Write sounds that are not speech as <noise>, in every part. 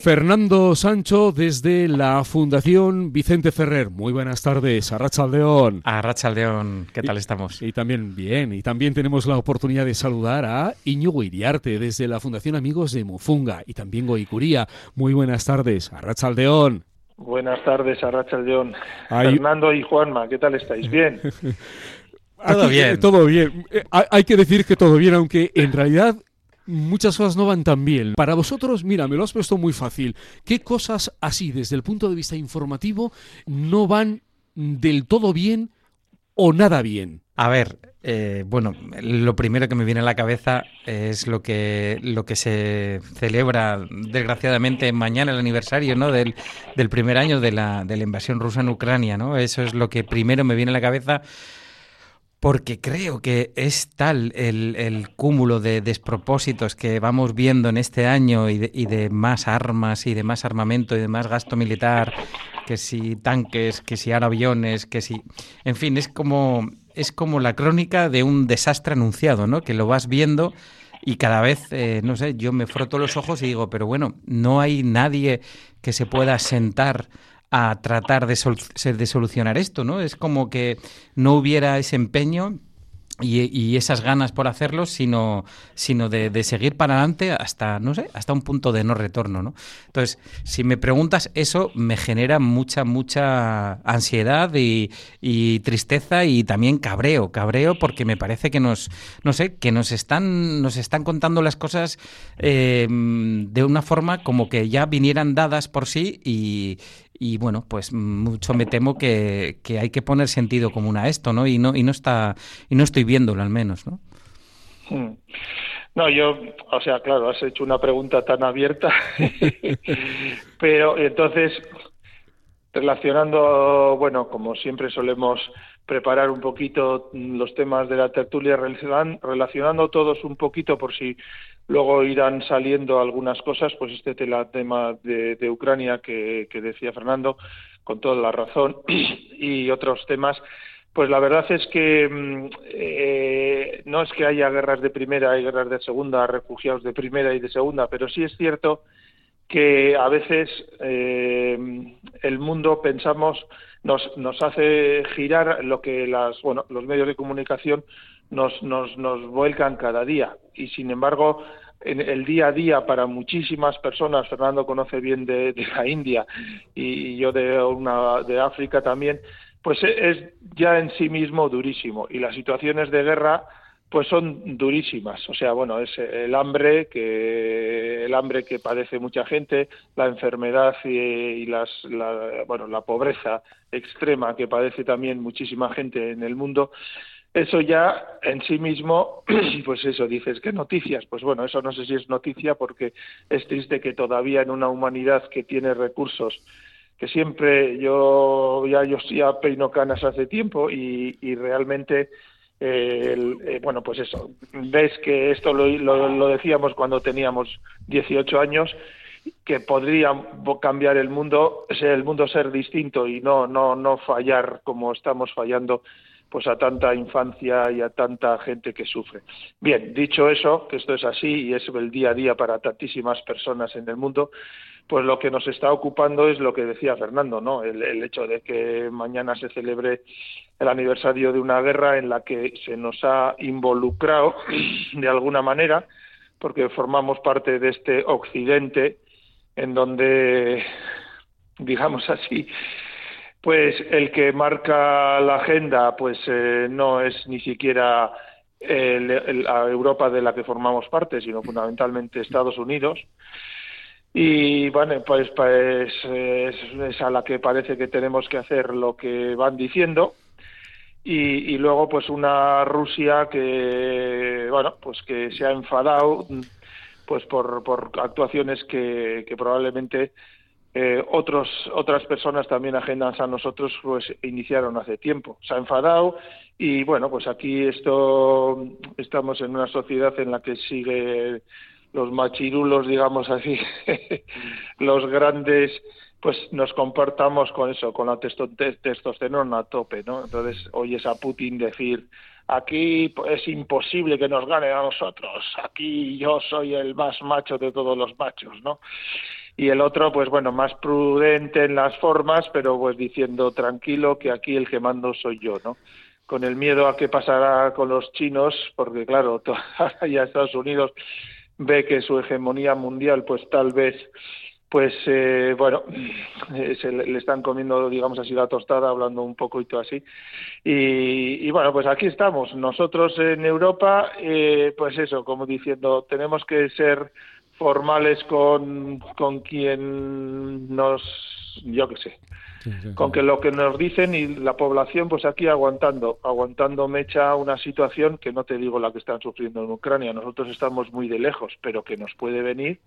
Fernando Sancho desde la Fundación Vicente Ferrer. Muy buenas tardes, Arrachaldeón. Arrachaldeón, ¿qué tal estamos? Y, también bien, y también tenemos la oportunidad de saludar a Iñigo Iriarte desde la Fundación Amigos de Mufunga y también Goicuría. Muy buenas tardes, Arrachaldeón. Buenas tardes, Arrachaldeón. Fernando y Juanma, ¿qué tal estáis? ¿Bien? <laughs> todo bien. Todo bien. Eh, hay que decir que todo bien, aunque en realidad muchas cosas no van tan bien. Para vosotros, mira, me lo has puesto muy fácil. ¿Qué cosas así, desde el punto de vista informativo, no van del todo bien o nada bien? A ver, eh, bueno, lo primero que me viene a la cabeza es lo que lo que se celebra, desgraciadamente, mañana el aniversario, ¿no? Del, del primer año de la, de la invasión rusa en Ucrania, ¿no? Eso es lo que primero me viene a la cabeza porque creo que es tal el, cúmulo de despropósitos que vamos viendo en este año y de, más armas y de más armamento y de más gasto militar, que si tanques, que si ahora aviones, que si... En fin, es como, es como la crónica de un desastre anunciado, ¿no? Que lo vas viendo y cada vez, eh, no sé, yo me froto los ojos y digo, pero bueno, no hay nadie que se pueda sentar a tratar de, de solucionar esto, ¿no? Es como que no hubiera ese empeño y, esas ganas por hacerlo, sino, sino de, seguir para adelante hasta, no sé, hasta un punto de no retorno, ¿no? Entonces, si me preguntas, eso me genera mucha, mucha ansiedad y, tristeza y también cabreo, cabreo porque me parece que nos, no sé, que nos están, nos están contando las cosas eh, de una forma como que ya vinieran dadas por sí y, y bueno, pues mucho me temo que, hay que poner sentido común a esto, ¿no? Y no, y no está, y no estoy viéndolo al menos, ¿no? Hmm. No, yo, o sea, claro, has hecho una pregunta tan abierta, <laughs> pero entonces, relacionando, bueno, como siempre solemos preparar un poquito los temas de la tertulia, relacionando todos un poquito por si Luego irán saliendo algunas cosas, pues este tema de, Ucrania que, decía Fernando, con toda la razón, <clears throat> y otros temas. Pues la verdad es que mm, eh, no es que haya guerras de primera y guerras de segunda, refugiados de primera y de segunda, pero sí es cierto que a veces eh, el mundo pensamos nos, nos hace girar lo que las bueno los medios de comunicación nos, nos, nos vuelcan cada día. Y sin embargo en el día a día para muchísimas personas, Fernando conoce bien de, la India y yo de, una, de África también, pues es ya en sí mismo durísimo. Y las situaciones de guerra pues son durísimas, o sea, bueno, es el hambre que el hambre que padece mucha gente, la enfermedad y, las la, bueno, la pobreza extrema que padece también muchísima gente en el mundo eso ya en sí mismo, <clears throat> pues eso, dices, ¿qué noticias? Pues bueno, eso no sé si es noticia porque es triste que todavía en una humanidad que tiene recursos, que siempre yo ya, yo ya peino canas hace tiempo y, realmente, eh, eh, bueno, pues eso, ves que esto lo, lo, decíamos cuando teníamos 18 años, que podría cambiar el mundo, el mundo ser distinto y no, no, no fallar como estamos fallando pues a tanta infancia y a tanta gente que sufre. Bien, dicho eso, que esto es así y es el día a día para tantísimas personas en el mundo, pues lo que nos está ocupando es lo que decía Fernando, ¿no? El, hecho de que mañana se celebre el aniversario de una guerra en la que se nos ha involucrado de alguna manera, porque formamos parte de este occidente en donde, digamos así, pues el que marca la agenda pues eh, no es ni siquiera la Europa de la que formamos parte, sino fundamentalmente Estados Unidos. Y bueno, pues, pues es, a la que parece que tenemos que hacer lo que van diciendo. Y, luego pues una Rusia que bueno pues que se ha enfadado pues por, por actuaciones que probablemente eh, otros, otras personas también ajenas a nosotros pues iniciaron hace tiempo. Se ha enfadado y bueno, pues aquí esto estamos en una sociedad en la que sigue los machirulos, digamos así, <laughs> los grandes, pues nos comportamos con eso, con la testosterona a tope, ¿no? Entonces oyes a Putin decir, aquí es imposible que nos gane a nosotros, aquí yo soy el más macho de todos los machos, ¿no? Y el otro, pues bueno, más prudente en las formas, pero pues diciendo tranquilo que aquí el que mando soy yo, ¿no? Con el miedo a qué pasará con los chinos, porque claro, <laughs> ya Estados Unidos ve que su hegemonía mundial, pues tal vez pues eh, bueno, eh, se le, están comiendo, digamos así, la tostada, hablando un poco y todo así. Y, bueno, pues aquí estamos. Nosotros en Europa, eh, pues eso, como diciendo, tenemos que ser formales con, con quien nos, yo qué sé, con que lo que nos dicen y la población, pues aquí aguantando, aguantando mecha una situación que no te digo la que están sufriendo en Ucrania. Nosotros estamos muy de lejos, pero que nos puede venir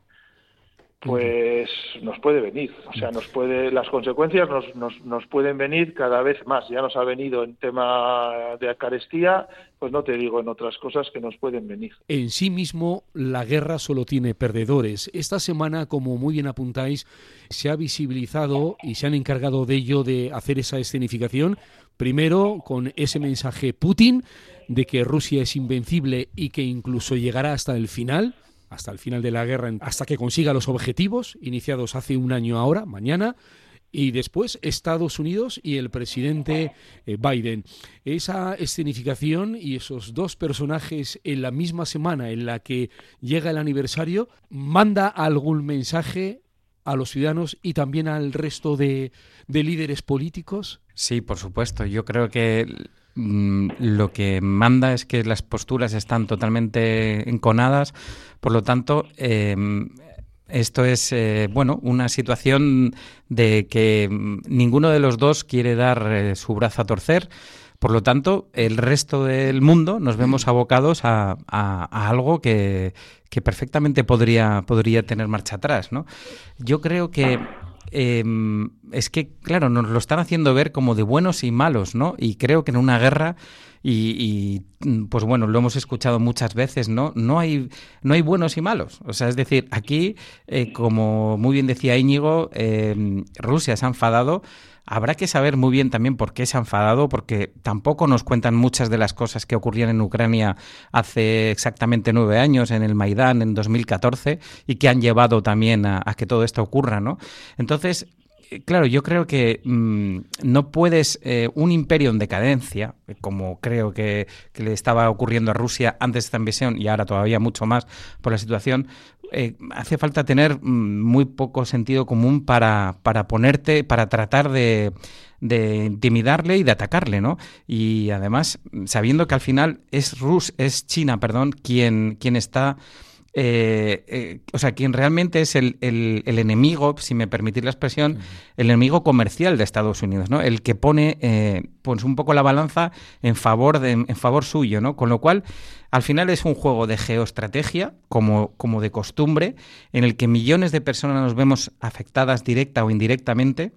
pues nos puede venir, o sea, nos puede, las consecuencias nos, nos, nos, pueden venir cada vez más. Ya nos ha venido en tema de acarestía, pues no te digo en otras cosas que nos pueden venir. En sí mismo, la guerra solo tiene perdedores. Esta semana, como muy bien apuntáis, se ha visibilizado y se han encargado de ello de hacer esa escenificación. Primero, con ese mensaje Putin de que Rusia es invencible y que incluso llegará hasta el final hasta el final de la guerra, hasta que consiga los objetivos iniciados hace un año ahora, mañana, y después Estados Unidos y el presidente eh, Biden. Esa escenificación y esos dos personajes en la misma semana en la que llega el aniversario, ¿manda algún mensaje a los ciudadanos y también al resto de, de líderes políticos? Sí, por supuesto. Yo creo que Mm, lo que manda es que las posturas están totalmente enconadas, por lo tanto, em, esto es eh, bueno una situación de que mm, ninguno de los dos quiere dar eh, su brazo a torcer. Por lo tanto, el resto del mundo nos vemos abocados a, algo que, que, perfectamente podría, podría tener marcha atrás. ¿no? Yo creo que Em, es que, claro, nos lo están haciendo ver como de buenos y malos, ¿no? Y creo que en una guerra, y, pues bueno, lo hemos escuchado muchas veces, ¿no? No hay, no hay buenos y malos. O sea, es decir, aquí, eh, como muy bien decía Íñigo, em, Rusia se ha enfadado Habrá que saber muy bien también por qué se ha enfadado, porque tampoco nos cuentan muchas de las cosas que ocurrían en Ucrania hace exactamente nueve años, en el Maidán, en 2014, y que han llevado también a, que todo esto ocurra, ¿no? Entonces, eh, claro, yo creo que mm, no puedes eh, un imperio en decadencia, como creo que, que, le estaba ocurriendo a Rusia antes de esta invasión y ahora todavía mucho más por la situación, eh, hace falta tener mm, muy poco sentido común para, para ponerte, para tratar de, de intimidarle y de atacarle, ¿no? Y además, sabiendo que al final es Rus, es China, perdón, quien, quien está eh, eh, o sea, quien realmente es el, enemigo, si me permitís la expresión, el enemigo comercial de Estados Unidos, ¿no? El que pone eh, pues un poco la balanza en favor, de, en favor suyo, ¿no? Con lo cual, al final es un juego de geoestrategia, como, como de costumbre, en el que millones de personas nos vemos afectadas directa o indirectamente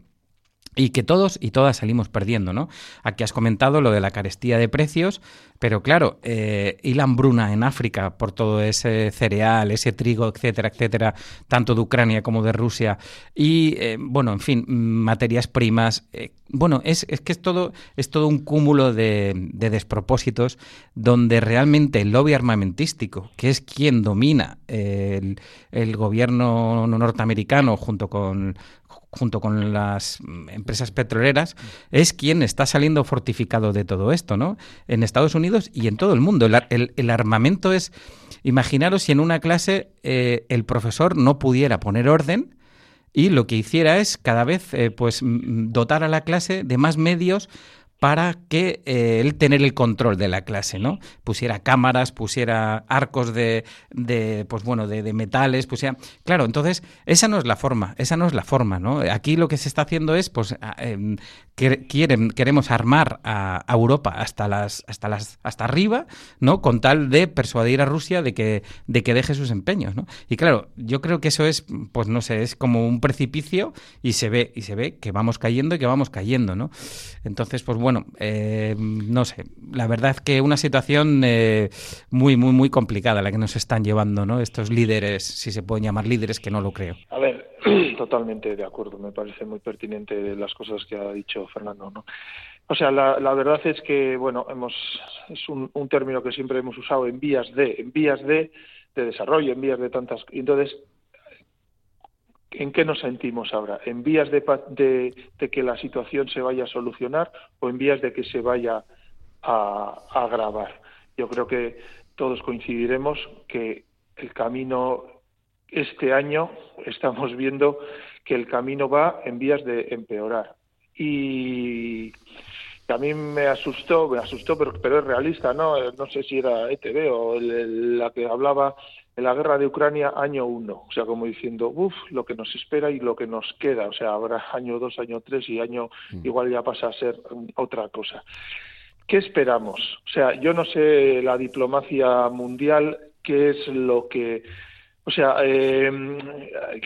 y que todos y todas salimos perdiendo, ¿no? Aquí has comentado lo de la carestía de precios, pero claro, eh, y la hambruna en África por todo ese cereal, ese trigo, etcétera, etcétera, tanto de Ucrania como de Rusia, y eh, bueno, en fin, materias primas. Eh, bueno, es, es, que es todo, es todo un cúmulo de, de, despropósitos donde realmente el lobby armamentístico, que es quien domina el, el gobierno norteamericano junto con, junto con las empresas petroleras, es quien está saliendo fortificado de todo esto, ¿no? En Estados Unidos y en todo el mundo. El, armamento es, imaginaros si en una clase eh, el profesor no pudiera poner orden y lo que hiciera es cada vez eh, pues dotar a la clase de más medios para que eh, él tener el control de la clase, ¿no? Pusiera cámaras, pusiera arcos de, de pues bueno, de, metales, pusiera... Claro, entonces, esa no es la forma, esa no es la forma, ¿no? Aquí lo que se está haciendo es, pues, em, quieren, queremos armar a, Europa hasta las, hasta las, hasta arriba, ¿no? Con tal de persuadir a Rusia de que, de que deje sus empeños, ¿no? Y claro, yo creo que eso es, pues no sé, es como un precipicio y se ve, y se ve que vamos cayendo y que vamos cayendo, ¿no? Entonces, pues bueno, eh, no sé, la verdad es que una situación eh, muy, muy, muy complicada la que nos están llevando, ¿no? Estos líderes, si se pueden llamar líderes, que no lo creo. A ver, <clears throat> totalmente de acuerdo, me parece muy pertinente las cosas que ha dicho Fernando, ¿no? O sea, la, la verdad es que, bueno, hemos, es un, un término que siempre hemos usado en vías de, en vías de, de desarrollo, en vías de tantas. Entonces, ¿En qué nos sentimos ahora? ¿En vías de, que la situación se vaya a solucionar o en vías de que se vaya a, agravar? Yo creo que todos coincidiremos que el camino este año <laughs> estamos viendo que el camino va en vías de empeorar. Y a mí me asustó, me asustó, pero, pero es realista, ¿no? No sé si era ETV o la que hablaba de la guerra de Ucrania año uno, o sea, como diciendo, uff, lo que nos espera y lo que nos queda, o sea, habrá <laughs> año dos, año tres y año mm. igual ya pasa a ser otra cosa. ¿Qué esperamos? O sea, yo no sé la diplomacia mundial qué es lo que o sea, eh,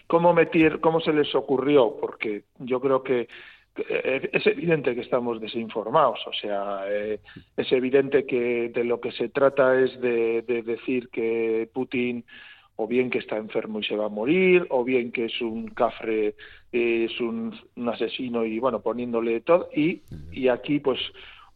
¿cómo, metir, ¿cómo se les ocurrió? Porque yo creo que es evidente que estamos desinformados, o sea, eh, es evidente que de lo que se trata es de, decir que Putin o bien que está enfermo y se va a morir, o bien que es un cafre, es un, asesino y bueno, poniéndole todo, y, y aquí pues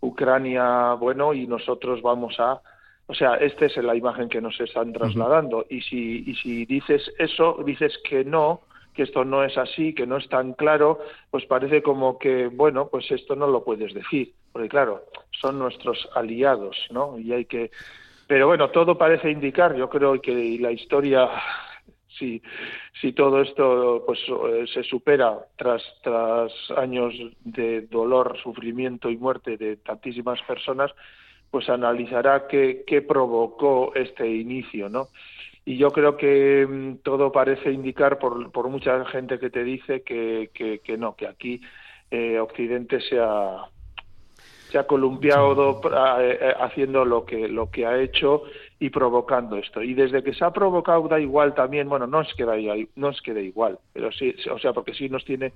Ucrania, bueno, y nosotros vamos a o sea, esta es la imagen que nos están trasladando. Y si, y si dices eso, dices que no, que esto no es así, que no es tan claro, pues parece como que, bueno, pues esto no lo puedes decir. Porque claro, son nuestros aliados, ¿no? Y hay que... Pero bueno, todo parece indicar, yo creo que la historia, si, si todo esto pues eh, se supera tras, tras años de dolor, sufrimiento y muerte de tantísimas personas, pues analizará qué, qué provocó este inicio, ¿no? Y yo creo que mm, todo parece indicar, por, por mucha gente que te dice, que, que, no, que aquí eh, Occidente se ha, se ha columpiado eh, eh, haciendo lo que, lo que ha hecho y provocando esto. Y desde que se ha provocado da igual también, bueno, no es que da, no es que da igual, pero sí, o sea, porque sí nos tiene,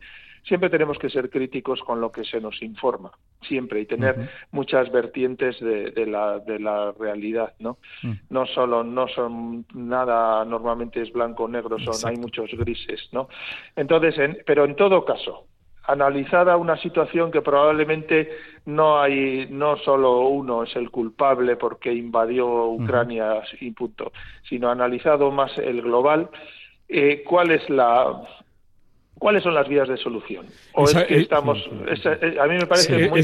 siempre tenemos que ser críticos con lo que se nos informa, siempre, y tener muchas vertientes de, de, la, de la realidad, ¿no? Mm. No solo, no son nada, normalmente es blanco o negro, son, hay muchos grises, ¿no? Entonces, pero en todo caso, analizada una situación que probablemente no hay no solo uno es el culpable porque invadió Ucrania y punto, sino analizado más el global, eh, ¿cuál es la ¿Cuáles son las vías de solución? O es que estamos, a mí me parece muy.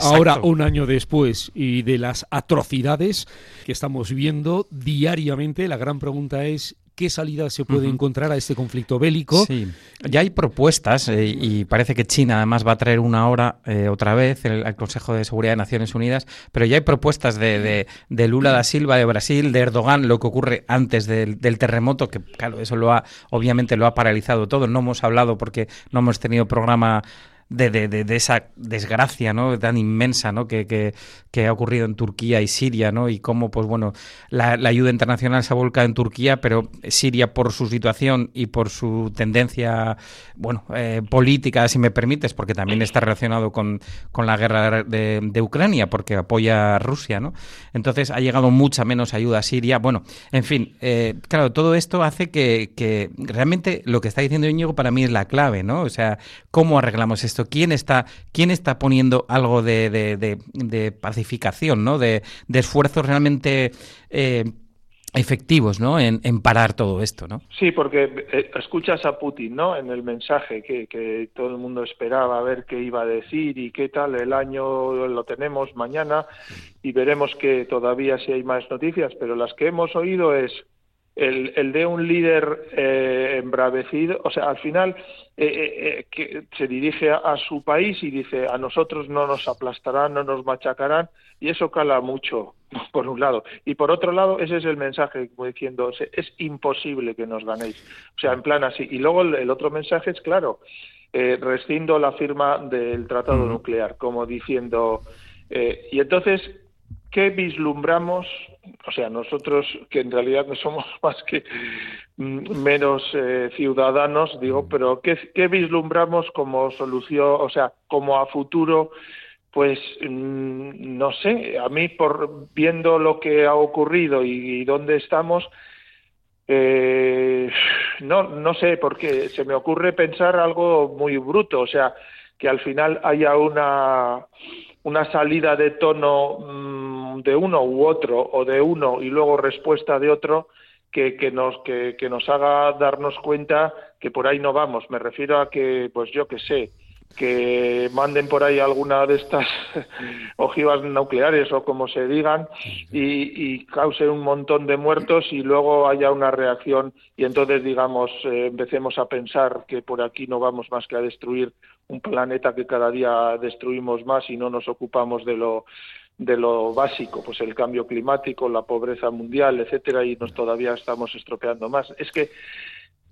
Ahora, un año después y de las atrocidades que estamos viendo diariamente, la gran pregunta es qué salida se puede encontrar a este conflicto bélico. Sí, ya hay propuestas eh, y parece que China además va a traer una hora eh, otra vez al Consejo de Seguridad de Naciones Unidas, pero ya hay propuestas de, de, Lula da Silva de Brasil, de Erdogan, lo que ocurre antes del, del, terremoto, que claro, eso lo ha, obviamente lo ha paralizado todo. No hemos hablado porque no hemos tenido programa de, de, esa desgracia ¿no? tan inmensa ¿no? Que, que, que, ha ocurrido en Turquía y Siria, ¿no? y cómo pues bueno la, ayuda internacional se ha volcado en Turquía, pero Siria por su situación y por su tendencia bueno eh, política, si me permites, porque también está relacionado con, con la guerra de, Ucrania, porque apoya a Rusia, ¿no? entonces ha llegado mucha menos ayuda a Siria. Bueno, en fin, eh, claro, todo esto hace que, que realmente lo que está diciendo Íñigo para mí es la clave, ¿no? O sea, ¿cómo arreglamos esto? ¿Quién está, quién está poniendo algo de, de, pacificación, ¿no? de, esfuerzos realmente eh, efectivos ¿no? En, parar todo esto, ¿no? Sí, porque eh, escuchas a Putin, ¿no? En el mensaje que, todo el mundo esperaba a ver qué iba a decir y qué tal. El año lo tenemos mañana y veremos que todavía si hay más noticias, pero las que hemos oído es el, el de un líder eh, embravecido, o sea, al final eh, eh, que se dirige a, su país y dice a nosotros no nos aplastarán, no nos machacarán, y eso cala mucho, <laughs> por un lado. Y por otro lado, ese es el mensaje, como diciendo, es imposible que nos ganéis. O sea, en plan así. Y luego el, otro mensaje es claro, rescindo la firma del tratado nuclear, como diciendo, y entonces ¿qué vislumbramos? O sea, nosotros que en realidad no somos <laughs> más que mm, menos eh, ciudadanos, digo, pero ¿qué, vislumbramos como solución, o sea, como a futuro? Pues mm, no sé, a mí por viendo lo que ha ocurrido y, dónde estamos, eh, <sighs> no, no sé, porque se me ocurre pensar algo muy bruto, o sea, que al final haya una, una salida de tono mm, de uno u otro o de uno y luego respuesta de otro que, que nos, que, que, nos haga darnos cuenta que por ahí no vamos. Me refiero a que, pues yo que sé, que manden por ahí alguna de estas <laughs> ojivas nucleares o como se digan y, y, cause un montón de muertos y luego haya una reacción y entonces digamos eh, empecemos a pensar que por aquí no vamos más que a destruir un planeta que cada día destruimos más y no nos ocupamos de lo de lo básico, pues el cambio climático, la pobreza mundial, etcétera, y nos todavía estamos estropeando más. Es que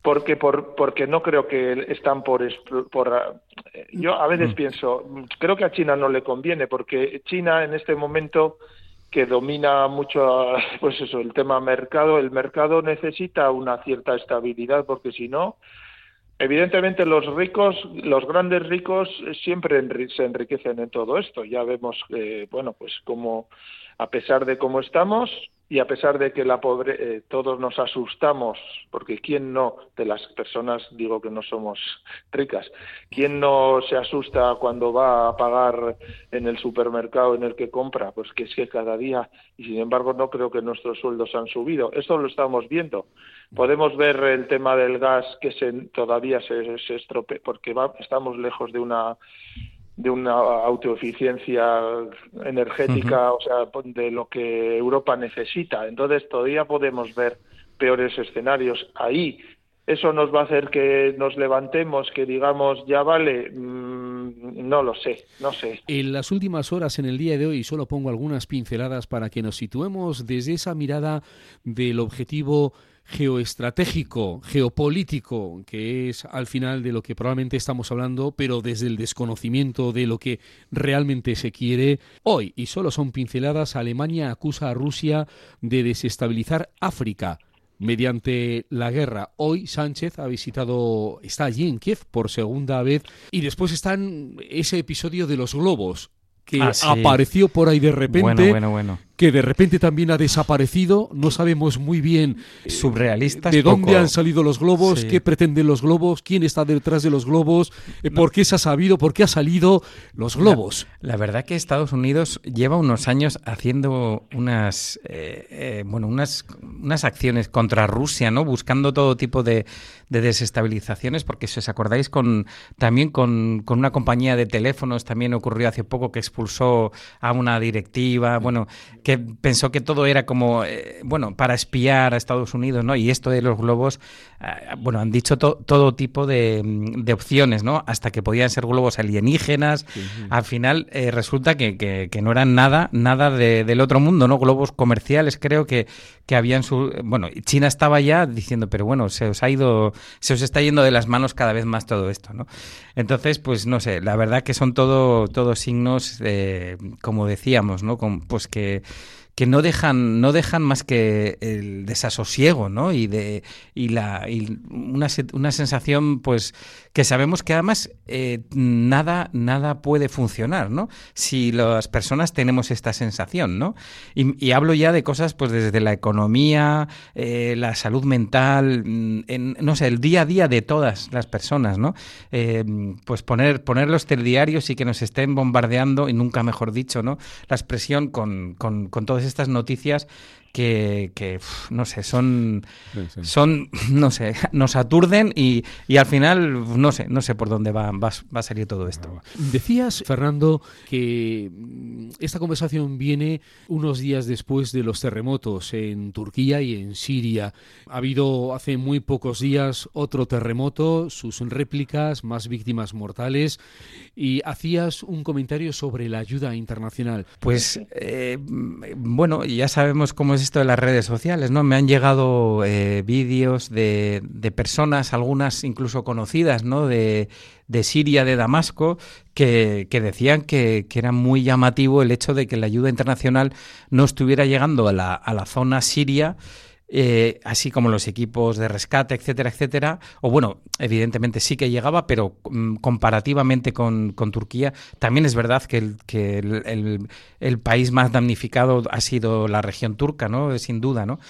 porque por, porque no creo que están por, por yo a veces mm. pienso creo que a China no le conviene porque China en este momento que domina mucho pues eso el tema mercado el mercado necesita una cierta estabilidad porque si no evidentemente los ricos los grandes ricos siempre se enriquecen en todo esto ya vemos que bueno pues como a pesar de cómo estamos y a pesar de que la pobre eh, todos nos asustamos porque quién no de las personas digo que no somos <laughs> ricas quién no se asusta cuando va a pagar en el supermercado en el que compra pues que es que cada día y sin embargo no creo que nuestros sueldos han subido. Esto lo estamos viendo. Podemos ver el tema del gas que se, todavía se, se estropea porque va, estamos lejos de una de una autoeficiencia energética, o sea, de lo que Europa necesita. Entonces todavía podemos ver peores escenarios ahí. ¿Eso nos va a hacer que nos levantemos, que digamos, ya vale? Mm, no lo sé, no sé. En las últimas horas, en el día de hoy, solo pongo algunas pinceladas para que nos situemos desde esa mirada del objetivo geoestratégico, geopolítico, que es al final de lo que probablemente estamos hablando, pero desde el desconocimiento de lo que realmente se quiere. Hoy, y solo son pinceladas, Alemania acusa a Rusia de desestabilizar África mediante la guerra. Hoy Sánchez ha visitado, está allí en Kiev por segunda vez y después está en ese episodio de los globos que ah, apareció por ahí de repente. Bueno, bueno, bueno que de repente también ha desaparecido. No sabemos muy bien Subrealistas, de dónde han salido los globos, qué pretenden los globos, quién está detrás de los globos, eh, por qué se ha sabido, por qué ha salido los globos. La, verdad que Estados Unidos lleva unos años haciendo unas, eh, eh, bueno, unas, unas acciones contra Rusia, ¿no? Buscando todo tipo de, desestabilizaciones, porque si os acordáis con también con, con una compañía de teléfonos también ocurrió hace poco que expulsó a una directiva, bueno, que que pensó que todo era como, eh, bueno, para espiar a Estados Unidos, ¿no? Y esto de los globos, eh, bueno, han dicho todo tipo de, de, opciones, ¿no? Hasta que podían ser globos alienígenas. Al final eh, resulta que, que, no eran nada, nada del otro mundo, ¿no? Globos comerciales, creo que, que habían su... Bueno, China estaba ya diciendo, pero bueno, se os ha ido, se os está yendo de las manos cada vez más todo esto, ¿no? Entonces, pues no sé, la verdad que son todo, todos signos, como decíamos, ¿no? pues que que no dejan no dejan más que el desasosiego no y de y la y una, una sensación pues que sabemos que además eh, nada nada puede funcionar no si las personas tenemos esta sensación no y, hablo ya de cosas pues desde la economía eh, la salud mental mm, en, no sé el día a día de todas las personas no eh, pues poner poner los telediarios y que nos estén bombardeando y nunca mejor dicho no la expresión con, con, con todo estas noticias que, que no sé, son, son, <laughs> no sé, nos aturden y, y, al final no sé, no sé por dónde va, va, a salir todo esto. Decías, Fernando, que mm, esta conversación viene unos días después de los terremotos en Turquía y en Siria. Ha habido hace muy pocos días otro terremoto, sus réplicas, más víctimas mortales, y hacías un comentario sobre la ayuda internacional. Pues, eh, bueno, ya sabemos cómo es esto de las redes sociales, ¿no? Me han llegado eh, vídeos de, de, personas, algunas incluso conocidas, ¿no? De, de Siria, de Damasco, que, que decían que, que, era muy llamativo el hecho de que la ayuda internacional no estuviera llegando a la, a la zona siria eh, así como los equipos de rescate, etcétera, etcétera. O bueno, evidentemente sí que llegaba, pero mm, comparativamente con, Turquía, también es verdad que, el, que el, país más damnificado ha sido la región turca, ¿no? Sin duda, ¿no?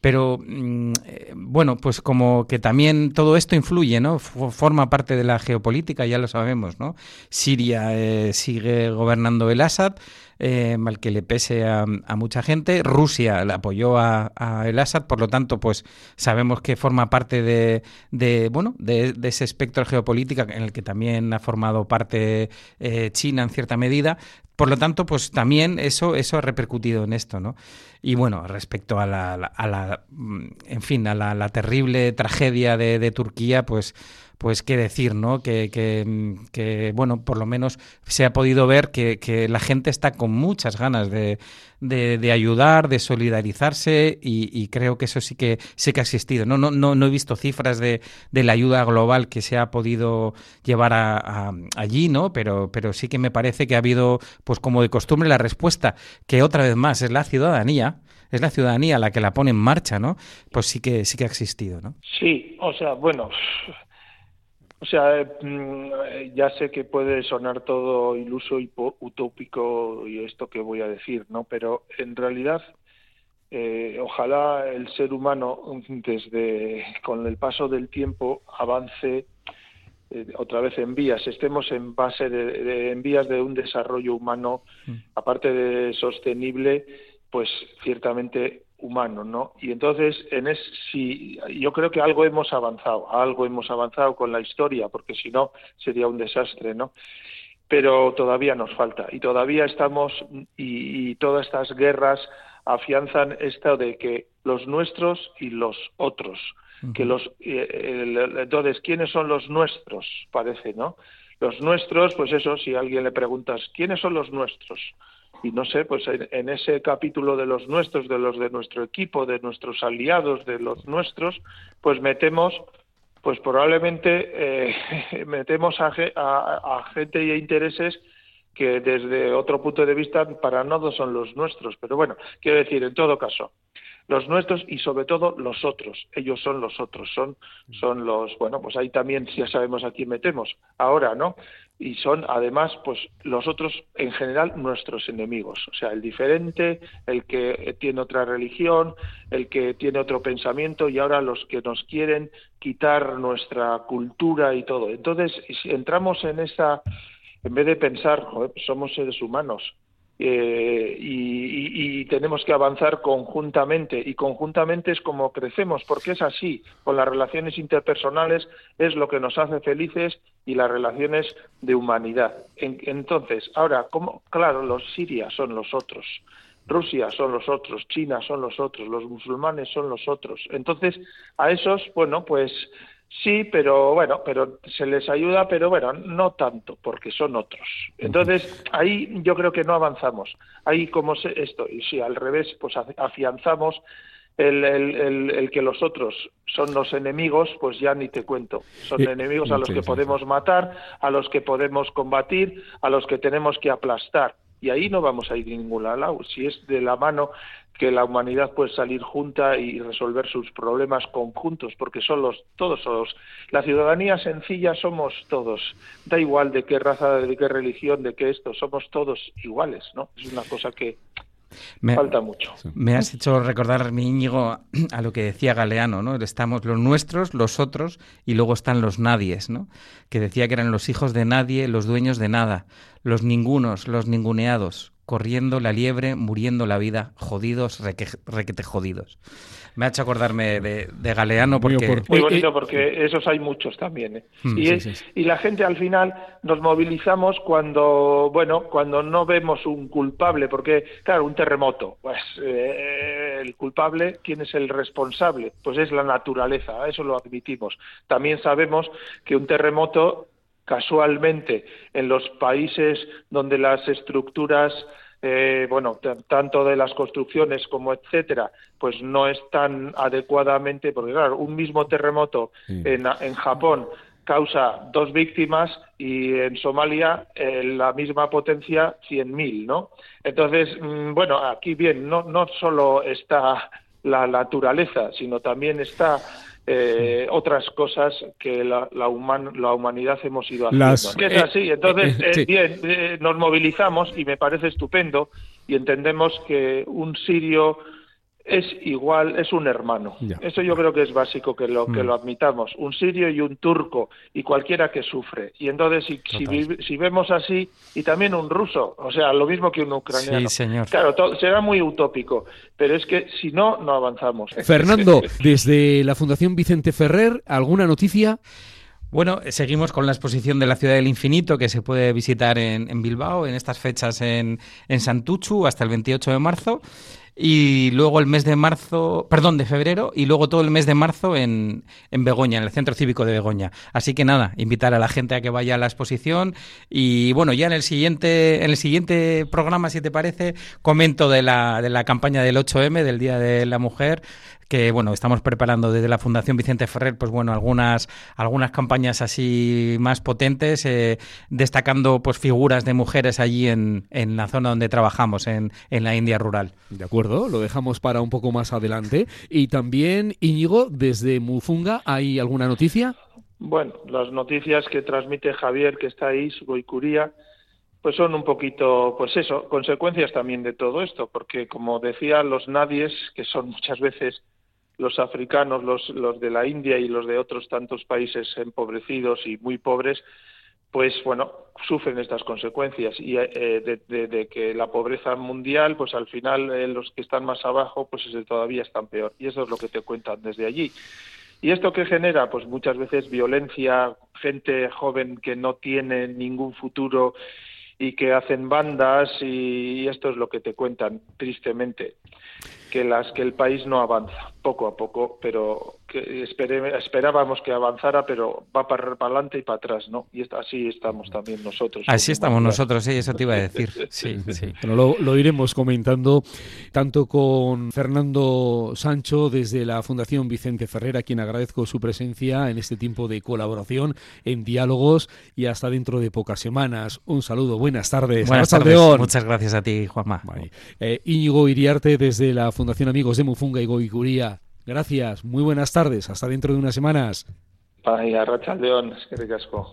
Pero mm, eh, bueno, pues como que también todo esto influye, ¿no? forma parte de la geopolítica, ya lo sabemos, ¿no? Siria eh, sigue gobernando el Assad, eh, mal que le pese a, mucha gente. Rusia le apoyó a, el Assad, por lo tanto, pues sabemos que forma parte de, bueno, de, ese espectro geopolítico en el que también ha formado parte eh, China en cierta medida. Por lo tanto, pues también eso, eso ha repercutido en esto, ¿no? Y bueno, respecto a la, a la mm, en fin, a la, terrible tragedia de, de Turquía, pues pues qué decir, ¿no? Que, que, bueno, por lo menos se ha podido ver que, que la gente está con muchas ganas de, ayudar, de solidarizarse y, creo que eso sí que sí que ha existido. No, no, no, no he visto cifras de, de, la ayuda global que se ha podido llevar a, allí, ¿no? Pero, pero sí que me parece que ha habido, pues como de costumbre, la respuesta, que otra vez más es la ciudadanía, es la ciudadanía la que la pone en marcha, ¿no? Pues sí que sí que ha existido, ¿no? Sí, o sea, bueno, o sea, mm, ya sé que puede sonar todo iluso y utópico y esto que voy a decir, ¿no? Pero en realidad, eh, ojalá el ser humano, <laughs> desde con el paso del tiempo, avance eh, otra vez en vías, estemos en base de, en vías de un desarrollo humano, mm. aparte de sostenible, pues ciertamente humano, ¿no? Y entonces, en es, si, yo creo que algo hemos avanzado, algo hemos avanzado con la historia, porque si no sería un desastre, ¿no? Pero todavía nos falta y todavía estamos y, todas estas guerras afianzan esto de que los nuestros y los otros, que los eh, entonces quiénes son los nuestros parece, ¿no? Los nuestros, pues eso, si a alguien le preguntas quiénes son los nuestros, y no sé, pues en, ese capítulo de los nuestros, de los de nuestro equipo, de nuestros aliados, de los nuestros, pues metemos, pues probablemente eh, <laughs> metemos a, a, gente y a intereses que desde otro punto de vista para nada son los nuestros. Pero bueno, quiero decir, en todo caso, los nuestros y sobre todo los otros. Ellos son los otros, son, son los, bueno, pues ahí también ya sabemos a quién metemos ahora, ¿no? Y son además, pues los otros en general nuestros enemigos, o sea, el diferente, el que tiene otra religión, el que tiene otro pensamiento y ahora los que nos quieren quitar nuestra cultura y todo. Entonces, si entramos en esa, en vez de pensar, somos seres humanos, eh, y, tenemos que avanzar conjuntamente y conjuntamente es como crecemos porque es así con las relaciones interpersonales es lo que nos hace felices y las relaciones de humanidad entonces ahora como claro los Siria son los otros Rusia son los otros China son los otros los musulmanes son los otros entonces a esos bueno pues Sí, pero bueno, pero se les ayuda, pero bueno, no tanto, porque son otros. Entonces, ahí yo creo que no avanzamos. Ahí como esto, y si al revés, pues afianzamos el, el, el, que los otros son los enemigos, pues ya ni te cuento. Son enemigos a los que podemos matar, a los que podemos combatir, a los que tenemos que aplastar. Y ahí no vamos a ir a ningún lado. Si es de la mano que la humanidad puede salir junta y resolver sus problemas conjuntos, porque son los, todos los, la ciudadanía sencilla somos todos, da igual de qué raza, de qué religión, de qué esto, somos todos iguales, ¿no? Es una cosa que me, falta mucho. Me has hecho recordar, mi Íñigo, a lo que decía Galeano, ¿no? Estamos los nuestros, los otros, y luego están los nadies, ¿no? Que decía que eran los hijos de nadie, los dueños de nada, los ningunos, los ninguneados, corriendo la liebre, muriendo la vida, jodidos, requete jodidos. Me ha hecho acordarme de, Galeano porque... Muy bonito porque esos hay muchos también. ¿eh? Mm, y, y la gente al final nos movilizamos cuando, bueno, cuando no vemos un culpable, porque claro, un terremoto, pues eh, el culpable, ¿quién es el responsable? Pues es la naturaleza, eso lo admitimos. También sabemos que un terremoto casualmente en los países donde las estructuras eh, bueno, tanto de las construcciones como etcétera, pues no están adecuadamente, porque claro, un mismo terremoto en, en Japón causa dos víctimas y en Somalia eh, la misma potencia 100.000, ¿no? Entonces, mm, bueno, aquí bien, no, no solo está la naturaleza, sino también está eh, otras cosas que la, la, la, humanidad hemos ido haciendo. es eh, así, entonces, eh, bien, nos movilizamos y me parece estupendo y entendemos que un sirio es igual, es un hermano. Eso yo creo que es básico que lo, que mm. lo admitamos. Un sirio y un turco y cualquiera que sufre. Y entonces, si, si, vemos así, y también un ruso, o sea, lo mismo que un ucraniano. Sí, señor. Claro, será muy utópico, pero es que si no, no avanzamos. <laughs> Fernando, desde la Fundación Vicente Ferrer, ¿alguna noticia? Bueno, seguimos con la exposición de la Ciudad del Infinito que se puede visitar en, Bilbao en estas fechas en, en Santuchu hasta el 28 de marzo y luego el mes de marzo, perdón, de febrero, y luego todo el mes de marzo en, en Begoña, en el Centro Cívico de Begoña. Así que nada, invitar a la gente a que vaya a la exposición y bueno, ya en el siguiente, en el siguiente programa, si te parece, comento de la, de la campaña del 8M, del Día de la Mujer, que bueno, estamos preparando desde la Fundación Vicente Ferrer, pues bueno, algunas, algunas campañas así más potentes, eh, destacando pues figuras de mujeres allí en, en la zona donde trabajamos, en, en la India rural. De acuerdo, lo dejamos para un poco más adelante. Y también, Íñigo, desde Mufunga, ¿hay alguna noticia? Bueno, las noticias que transmite Javier, que está ahí, Goicuría, pues son un poquito, pues eso, consecuencias también de todo esto, porque como decía, los nadies, que son muchas veces los africanos, los, los de la India y los de otros tantos países empobrecidos y muy pobres, pues bueno, sufren estas consecuencias y eh, de, que la pobreza mundial, pues al final eh, los que están más abajo, pues todavía están peor. Y eso es lo que te cuentan desde allí. ¿Y esto qué genera? Pues muchas veces violencia, gente joven que no tiene ningún futuro y que hacen bandas y esto es lo que te cuentan tristemente que las que el país no avanza poco a poco, pero que esperábamos que avanzara, pero va para, para adelante y para atrás, ¿no? Y así estamos también nosotros. Así estamos nosotros, sí, eso te iba a decir. <laughs> Sí, sí. Bueno, lo, iremos comentando tanto con Fernando Sancho desde la Fundación Vicente Ferrer, a quien agradezco su presencia en este tiempo de colaboración, en diálogos y hasta dentro de pocas semanas. Un saludo, buenas tardes. Buenas tardes. Muchas gracias a ti, Juanma. Eh, Íñigo Iriarte desde la Fundación Amigos de Mufunga y Goiguría. Gracias, muy buenas tardes, hasta dentro de unas semanas. Bai, arratsaldeon, eskerrik asko.